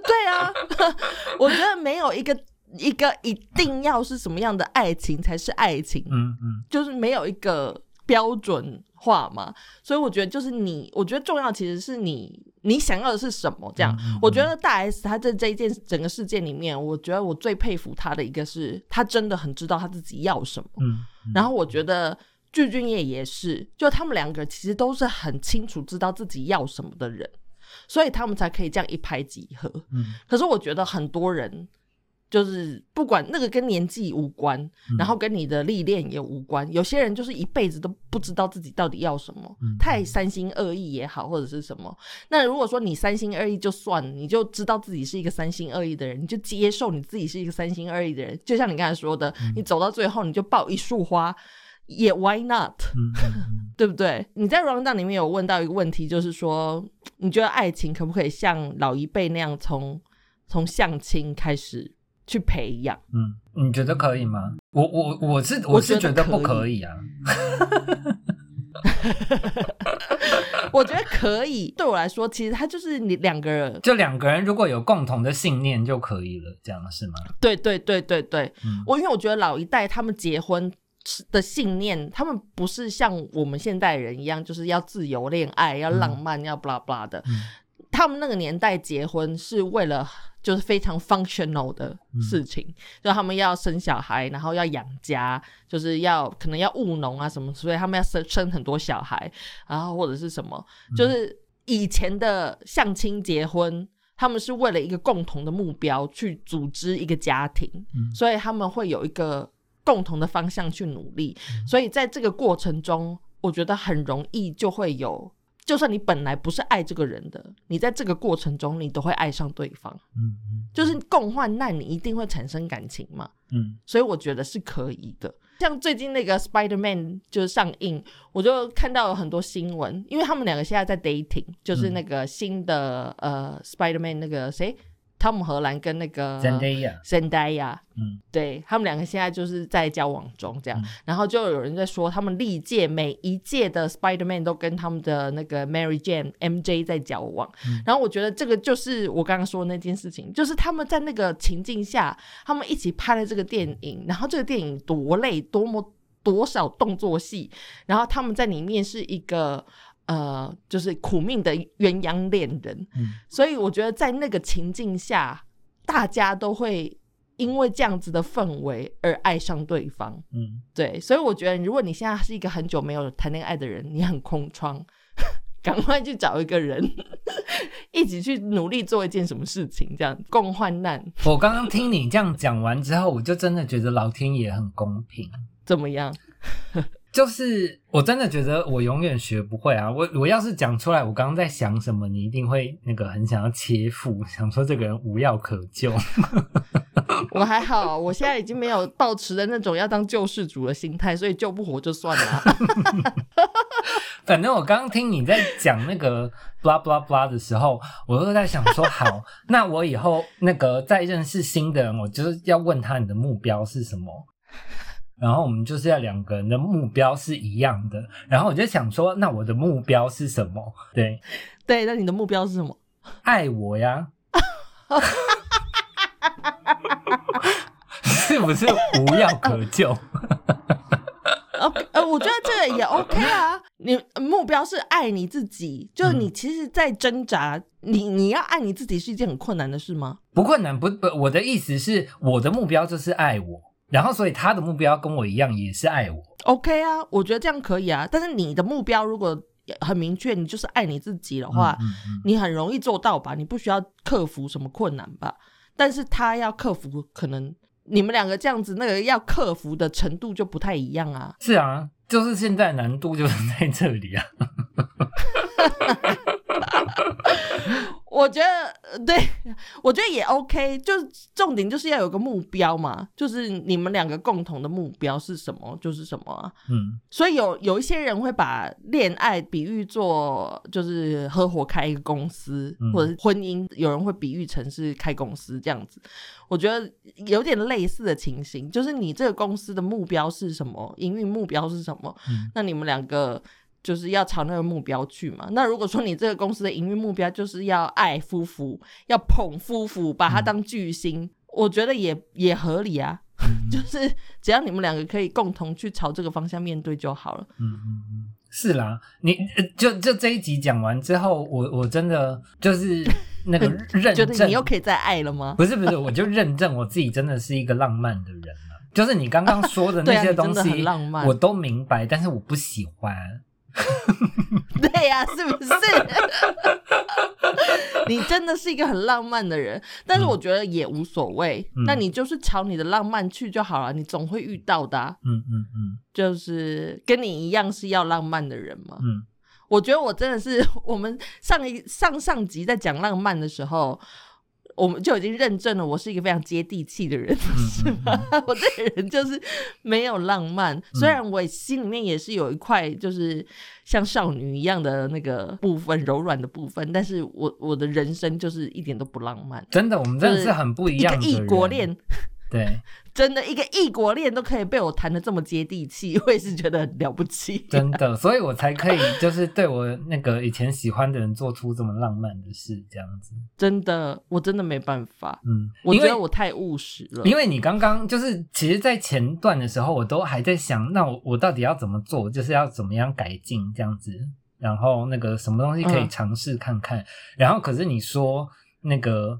对啊，*laughs* 我觉得没有一个一个一定要是什么样的爱情才是爱情，嗯嗯就是没有一个标准化嘛，所以我觉得就是你，我觉得重要其实是你你想要的是什么？这样，嗯嗯我觉得大 S 她在这一件整个事件里面，我觉得我最佩服她的一个是，她真的很知道她自己要什么。嗯，嗯然后我觉得具俊晔也是，就他们两个其实都是很清楚知道自己要什么的人，所以他们才可以这样一拍即合。嗯可是我觉得很多人就是不管那个跟年纪无关，嗯然后跟你的历练也无关，有些人就是一辈子都不知道自己到底要什么，嗯太三心二意也好，或者是什么。那如果说你三心二意就算了，你就知道自己是一个三心二意的人，你就接受你自己是一个三心二意的人，就像你刚才说的，嗯你走到最后你就抱一束花。也 why not，*laughs* 对不对？你在 round down 里面有问到一个问题，就是说，你觉得爱情可不可以像老一辈那样从从相亲开始去培养？嗯，你觉得可以吗？我我我是我我是觉得不可以啊。*laughs* 我觉得可以。对我来说，其实他就是你两个人，就两个人如果有共同的信念就可以了，这样是吗？对对对对对。嗯我因为我觉得老一代他们结婚的信念，他们不是像我们现代人一样，就是要自由恋爱、要浪漫、要 blah blah 的。嗯他们那个年代结婚是为了就是非常 functional 的事情，就他们要生小孩，然后要养家，就是要可能要务农啊什么，所以他们要生生很多小孩，然后或者是什么，就是以前的相亲结婚。他们是为了一个共同的目标去组织一个家庭，嗯所以他们会有一个共同的方向去努力。所以在这个过程中，我觉得很容易就会有，就算你本来不是爱这个人的，你在这个过程中你都会爱上对方，嗯嗯就是共患难，你一定会产生感情嘛。嗯所以我觉得是可以的。像最近那个 Spider Man 就是上映，我就看到有很多新闻，因为他们两个现在在 dating，就是那个新的、呃 Spider Man 那个谁，汤姆荷兰跟那个 Zendaya 嗯。对他们两个现在就是在交往中这样，嗯。然后就有人在说，他们历届每一届的 Spider Man 都跟他们的那个 Mary Jane MJ 在交往，嗯。然后我觉得这个就是我刚刚说的那件事情，就是他们在那个情境下，他们一起拍了这个电影，然后这个电影多累，多么多少动作戏，然后他们在里面是一个。呃，就是苦命的鸳鸯恋人，嗯所以我觉得在那个情境下，大家都会因为这样子的氛围而爱上对方。嗯对，所以我觉得，如果你现在是一个很久没有谈恋爱的人，你很空窗，*laughs* 赶快去找一个人，*laughs* 一起去努力做一件什么事情，这样共患难，我刚刚听你这样讲完之后，我就真的觉得老天爷很公平。怎么样？就是我真的觉得我永远学不会啊！我我要是讲出来，我刚刚在想什么，你一定会那个很想要切腹，想说这个人无药可救。*laughs* 我还好，我现在已经没有抱持的那种要当救世主的心态，所以救不活就算了啊、*laughs* 反正我刚刚听你在讲那个 blah blah blah 的时候，我就在想说，好，那我以后那个再认识新的人，我就是要问他你的目标是什么。然后我们就是要两个人的目标是一样的，然后我就想说，那我的目标是什么？对，对，那你的目标是什么？爱我呀，*laughs* 是不是无药可救？*laughs* 呃呃，我觉得这个也 OK 啊。你目标是爱你自己，就是你其实，在挣扎，你你要爱你自己是一件很困难的事吗？不困难，不不，我的意思是，我的目标就是爱我，然后所以他的目标跟我一样，也是爱我。OK 啊，我觉得这样可以啊。但是你的目标如果很明确，你就是爱你自己的话，嗯嗯你很容易做到吧？你不需要克服什么困难吧？但是他要克服，可能你们两个这样子，那个要克服的程度就不太一样啊。是啊，就是现在难度就是在这里啊。*laughs* 我觉得，呃对我觉得也 OK，就是重点就是要有个目标嘛，就是你们两个共同的目标是什么，就是什么啊。嗯所以有有一些人会把恋爱比喻做就是合伙开一个公司，嗯或者是婚姻，有人会比喻成是开公司这样子。我觉得有点类似的情形，就是你这个公司的目标是什么，营运目标是什么，嗯那你们两个。就是要朝那个目标去嘛。那如果说你这个公司的营运目标就是要爱夫妇，要捧夫妇，把他当巨星，我觉得也也合理啊。*laughs* 嗯就是只要你们两个可以共同去朝这个方向面对就好了。嗯嗯嗯，是啦，你呃就就这一集讲完之后，我我真的就是那个 *laughs* 认觉得证你又可以再爱了吗？不是不是，我就认证我自己真的是一个浪漫的人了。就是你刚刚说的那 *laughs* 些东西，浪漫我都明白，但是我不喜欢。*laughs* 对呀、是不是？你真的是一个很浪漫的人，但是我觉得也无所谓。嗯那你就是朝你的浪漫去就好了，你总会遇到的啊、嗯嗯嗯就是跟你一样是要浪漫的人嘛。嗯，我觉得我真的是，我们上一上上集在讲浪漫的时候，我们就已经认证了我是一个非常接地气的人，*laughs* 是吗？*laughs* 我这个人就是没有浪漫，虽然我心里面也是有一块就是像少女一样的那个部分，柔软的部分，但是我我的人生就是一点都不浪漫。真的，我们真的是很不一样。异国恋，*laughs* 对，真的一个异国恋都可以被我谈的这么接地气，我也是觉得很了不起。真的，所以我才可以就是对我那个以前喜欢的人做出这么浪漫的事，这样子。真的，我真的没办法。嗯，我觉得我太务实了。因为你刚刚就是，其实，在前段的时候，我都还在想，那我我到底要怎么做，就是要怎么样改进这样子，然后那个什么东西可以嗯尝试看看。然后，可是你说那个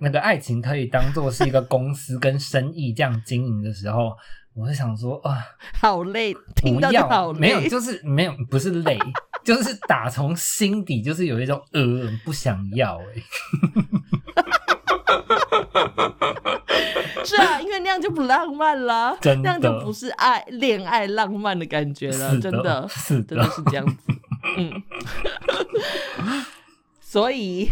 那个爱情可以当做是一个公司跟生意这样经营的时候，我就想说啊，*laughs* 好累，听到就好，累。没有，就是没有，不是累，就是打从心底就是有一种呃不想要哎、*laughs* 是啊，因为那样就不浪漫啦，真的那样就不是爱恋爱浪漫的感觉了，是真的，是真的是这样子。嗯，*laughs* 所以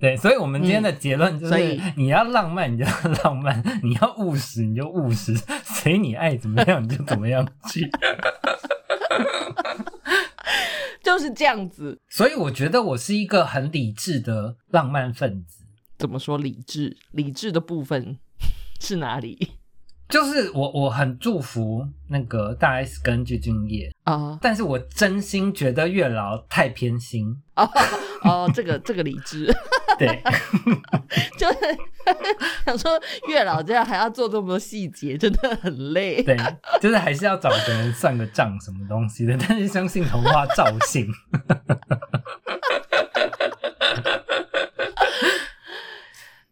对，所以我们今天的结论就是你要浪漫你就浪漫，你要务实你就务实，*laughs* 随你爱怎么样你就怎么样去。*laughs* 就是这样子。所以我觉得我是一个很理智的浪漫分子，怎么说理智？理智的部分 *laughs* 是哪里就是我我很祝福那个大 S 跟具俊晔，啊？但是我真心觉得月老太偏心，哦哦，这个这个理智，对。*laughs* 就是 *laughs* 想说月老这样还要做这么多细节，真的很累。对，就是还是要找个人算个账什么东西的，但是相信童话照信。*laughs*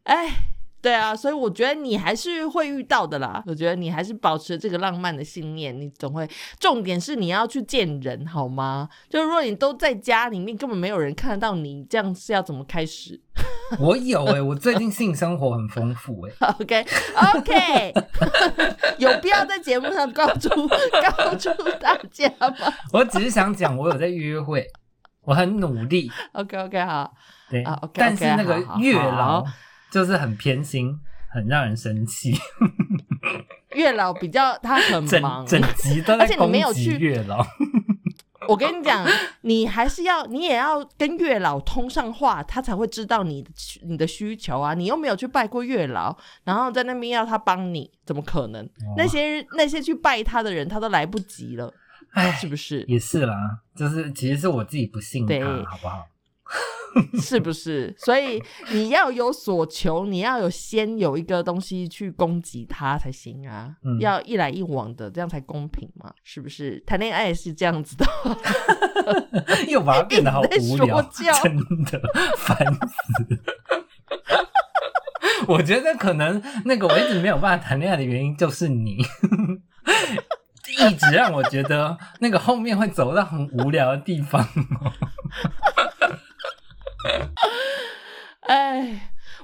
哎，对啊，所以我觉得你还是会遇到的啦。我觉得你还是保持这个浪漫的信念，你总会。重点是你要去见人，好吗？就如果你都在家里面，根本没有人看得到你，这样是要怎么开始 *laughs* 我有哎、我最近性生活很丰富哎、？OK OK，*laughs* 有必要在节目上告诉告诉大家吗我只是想讲，我有在约会，我很努力，？OK OK，好，对。啊，OK，OK，但是那个好好月老好就是很偏心，很让人生气，*laughs* 月老比较他很忙整，整集都而且你在攻击没有去月老。*laughs* 我跟你讲，你还是要，你也要跟月老通上话，他才会知道你的你的需求啊。你又没有去拜过月老，然后在那边要他帮你，怎么可能？那些那些去拜他的人，他都来不及了，哎，是不是？也是啦，就是其实是我自己不信对他，好不好？*laughs* 是不是？所以你要有所求，你要有先有一个东西去攻击他才行啊，嗯要一来一往的，这样才公平嘛，是不是？谈恋爱也是这样子的。*laughs* 又把它变得好无聊，*laughs* 真的烦死。我觉得可能那个我一直没有办法谈恋爱的原因就是你，一直让我觉得那个后面会走到很无聊的地方。哎，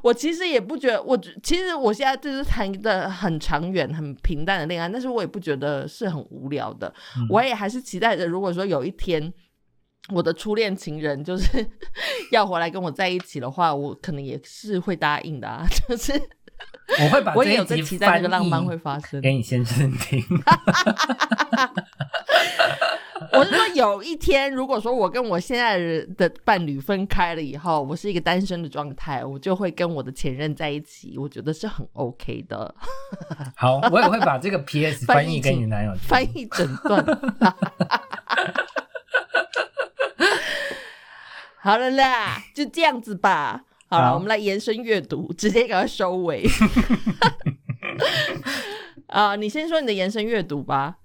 我其实也不觉得，我其实我现在就是谈一个很长远、很平淡的恋爱，但是我也不觉得是很无聊的。嗯我也还是期待着，如果说有一天我的初恋情人就是 *laughs* 要回来跟我在一起的话，我可能也是会答应的啊。*laughs* 就是我会把我也有在期待那个浪漫会发生。给你先生听。*laughs* 我是说，有一天，如果说我跟我现在的伴侣分开了以后，我是一个单身的状态，我就会跟我的前任在一起，我觉得是很 OK 的。*laughs* 好，我也会把这个 PS *laughs* 翻译给你男友。翻译整段。*laughs* 好了啦，就这样子吧。好了，好我们来延伸阅读，直接给它收尾。啊、你先说你的延伸阅读吧。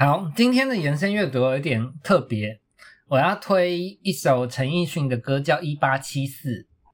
好，今天的延伸阅读有点特别，我要推一首陈奕迅的歌，叫《一八七四》。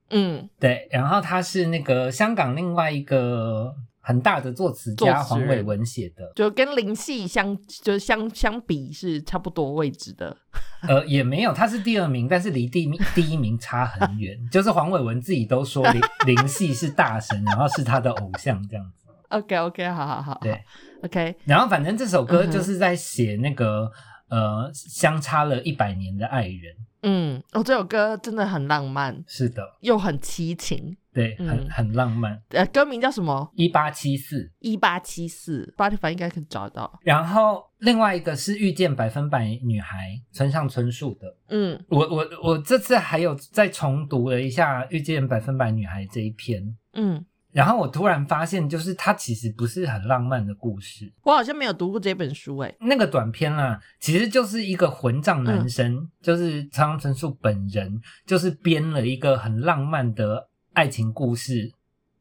嗯，对，然后他是那个香港另外一个很大的作词家黄伟文写的，就跟林夕相就是相相比是差不多位置的。*laughs* 呃，也没有，他是第二名，但是离第一名第一名差很远。*laughs* 就是黄伟文自己都说林 *laughs* 林夕是大神，然后是他的偶像这样子。OK OK，好好好，对，，OK，然后反正这首歌就是在写那个、呃相差了一百年的爱人。嗯，哦，这首歌真的很浪漫，是的，又很凄情。对，嗯很很浪漫。呃，歌名叫什么？一八七四，一八七四，Spotify 应该可以找得到。然后另外一个是遇见百分百女孩，村上春树的。嗯我我我这次还有再重读了一下《遇见百分百女孩》这一篇，嗯，然后我突然发现，就是它其实不是很浪漫的故事。我好像没有读过这本书，哎，那个短片啦，其实就是一个混账男生，就是仓上春树本人，就是编了一个很浪漫的爱情故事，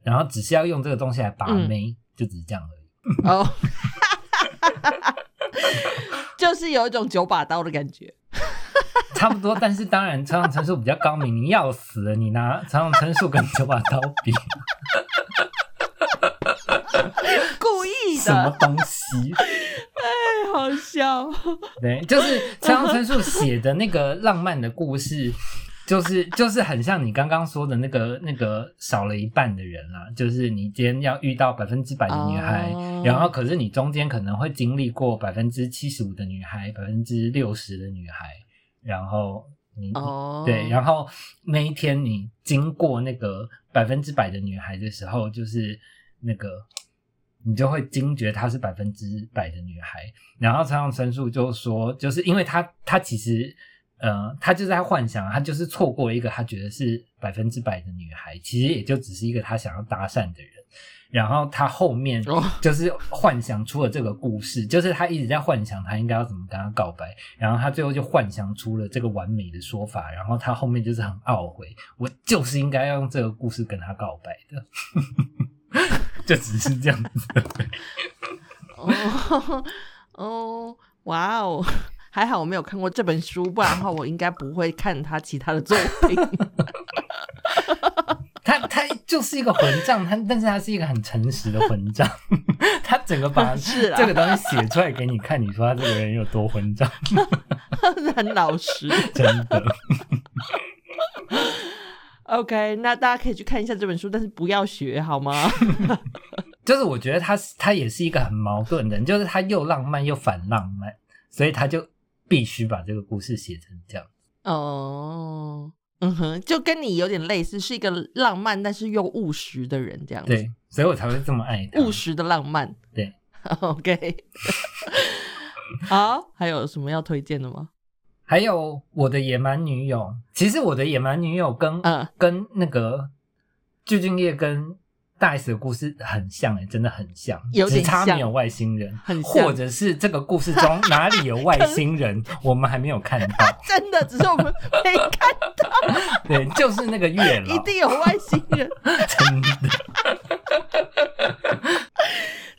然后只是要用这个东西来把妹，就只是这样而已。哦，*laughs* *laughs* 就是有一种九把刀的感觉。差不多，但是当然，仓上春树比较高明，你要死了，你拿仓上春树跟九把刀比，什么，东西？*laughs* 哎好笑。对，就是仓上春树写的那个浪漫的故事，就是 *laughs* 就是很像你刚刚说的那个那个少了一半的人啦，就是你今天要遇到百分之百的女孩，哦然后可是你中间可能会经历过百分之七十五的女孩，百分之六十的女孩，然后你。哦，对，然后那一天你经过那个百分之百的女孩的时候，就是那个你就会惊觉她是百分之百的女孩。然后仓上春树就说，就是因为他他其实呃，他就在幻想，他就是错过一个他觉得是百分之百的女孩，其实也就只是一个他想要搭讪的人。然后他后面哦就是幻想出了这个故事，就是他一直在幻想他应该要怎么跟他告白，然后他最后就幻想出了这个完美的说法，然后他后面就是很懊悔，我就是应该要用这个故事跟他告白的，*laughs* 就只是这样子。哦哦，哇哦！还好我没有看过这本书，不然的话我应该不会看他其他的作品。*laughs* 他他就是一个混账，他但是他是一个很诚实的混账，*laughs* 他整个把这个东西写出来给你看，你说他这个人有多混账，*laughs* 很老实。真的。OK，那大家可以去看一下这本书，但是不要学好吗？*laughs* *laughs* 就是我觉得他是他也是一个很矛盾的人，就是他又浪漫又反浪漫，所以他就必须把这个故事写成这样。哦，嗯哼，就跟你有点类似，是一个浪漫但是又务实的人，这样子。对，所以我才会这么爱他。务实的浪漫。对，OK。*laughs* 好，还有什么要推荐的吗？还有我的野蛮女友，其实我的野蛮女友跟、嗯跟那个具俊晔跟大 S 的故事很像诶、真的很像，有点像只差没有外星人，很或者是这个故事中哪里有外星人，*laughs* 我们还没有看到。*laughs* 真的，只是我们没看到，*laughs* 对，就是那个月一，定有外星人。真的。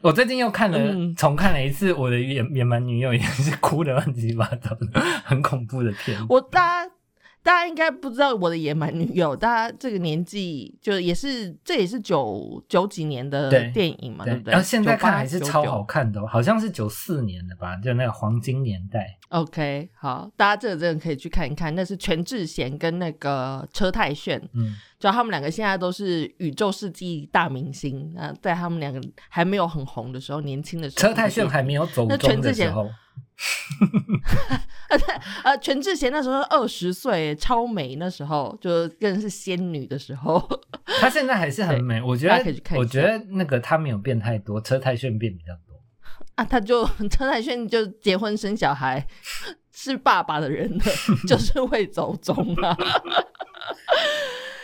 我最近又看了、嗯重看了一次我的野野蛮女友，也是哭的乱七八糟的，很恐怖的片。我大家大家应该不知道我的野蛮女友，大家这个年纪就也是这也是九九几年的对电影嘛，对不对？然后现在看98还是超好看的、哦，好像是九四年的吧，就那个黄金年代。OK，好，大家这个真的可以去看一看，那是全智贤跟那个车太铉，嗯，就他们两个现在都是宇宙世纪大明星。那在他们两个还没有很红的时候，年轻的时候，车太铉还没有走那全智贤的时候，*laughs* 呃，全智贤那时候二十岁，超美，那时候就更是仙女的时候。她现在还是很美。我觉得，我觉得那个她没有变太多，车太炫变比较多。*laughs* 啊，他就车太炫就结婚生小孩，是爸爸的人了，*laughs* 就是会走中啊。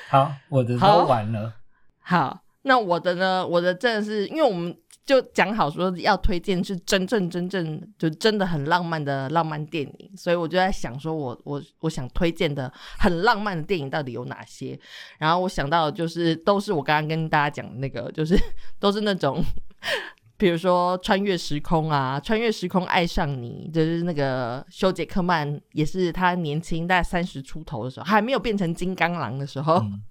好，我的好都完了。好，那我的呢？我的真的是因为我们就讲好说要推荐是真正真正就真的很浪漫的浪漫电影，所以我就在想说我我我想推荐的很浪漫的电影到底有哪些？然后我想到就是都是我刚刚跟大家讲的那个，就是 *laughs* 都是那种。比如说穿越时空啊，穿越时空爱上你，就是那个修杰克曼，也是他年轻大概三十出头的时候，还没有变成金刚狼的时候，嗯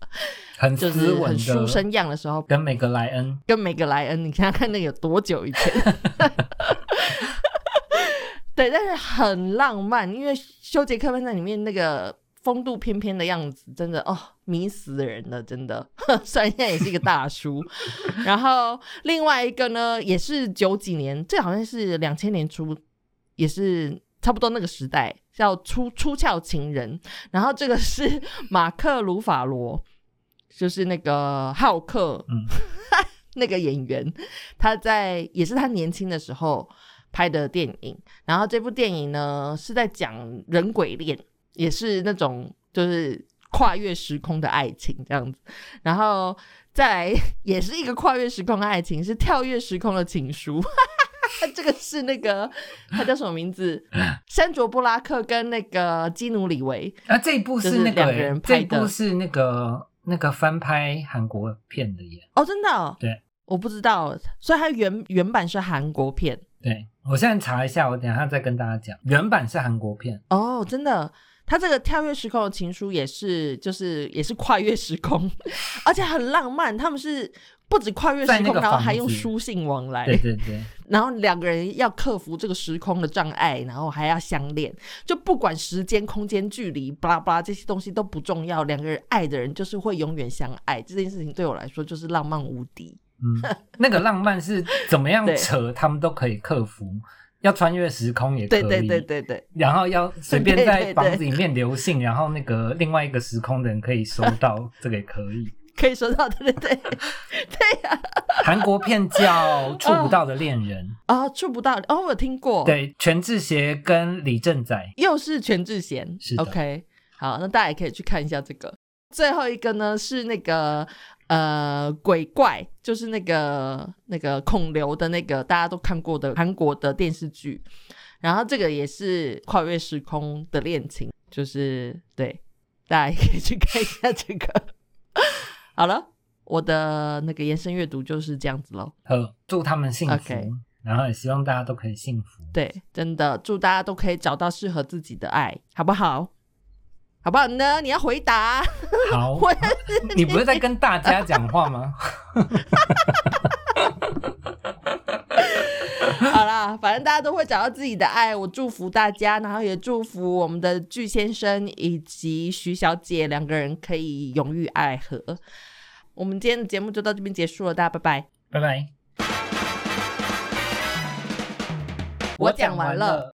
很就是很书，生样的时候，跟梅格莱恩，跟梅格莱恩，你看看那个有多久以前？*laughs* 对，但是很浪漫，因为修杰克曼在里面那个风度翩翩的样子，真的哦，迷死人了，真的。*laughs* 虽然现在也是一个大叔，*laughs* 然后另外一个呢，也是九几年，这好像是两千年初，也是差不多那个时代，叫出出鞘情人。然后这个是马克·鲁法罗，就是那个浩克，嗯 *laughs* 那个演员，他在也是他年轻的时候拍的电影。然后这部电影呢是在讲人鬼恋，也是那种就是跨越时空的爱情这样子。然后再来也是一个跨越时空的爱情，是跳跃时空的情书。*laughs* 这个是那个他叫什么名字？*laughs* 山卓布拉克跟那个基努里维啊，这一部是那个两个人欸，这一拍的部是那个那个翻拍韩国片的耶。哦，真的、哦？对，我不知道，所以它原原版是韩国片对我现在查一下，我等一下再跟大家讲。原版是韩国片，哦，真的。它这个跳跃时空的情书也是，就是也是跨越时空，而且很浪漫。他们是不止跨越时空，然后还用书信往来，对对对，然后两个人要克服这个时空的障碍，然后还要相恋，就不管时间、空间、距离，巴拉巴拉这些东西都不重要，两个人爱的人就是会永远相爱。这件事情对我来说就是浪漫无敌。嗯，那个浪漫是怎么样 *laughs* 对扯，他们都可以克服。要穿越时空也可以，对对对对对，然后要随便在房子里面留信，然后那个另外一个时空的人可以收到，*laughs* 这个也可以。可以收到，对对对，对 *laughs* 呀、韩国片叫《触不到的恋人》，哦，触不到，哦，我有听过，，对，全智贤跟李正宰，又是全智贤。是，OK，好，那大家也可以去看一下这个。最后一个呢是那个呃鬼怪，就是那个那个孔刘的那个大家都看过的韩国的电视剧，然后这个也是跨越时空的恋情，就是对，大家也可以去看一下这个。*laughs* 好了，我的那个延伸阅读就是这样子喽。好祝他们幸福然后也希望大家都可以幸福。对，真的祝大家都可以找到适合自己的爱，好不好？好不好呢？你要回答。好我，*laughs* 你不是在跟大家讲话吗？*laughs* 好啦，反正大家都会找到自己的爱，我祝福大家，然后也祝福我们的巨先生以及徐小姐两个人可以永浴爱河。我们今天的节目就到这边结束了，大家拜拜。拜拜。我讲完了。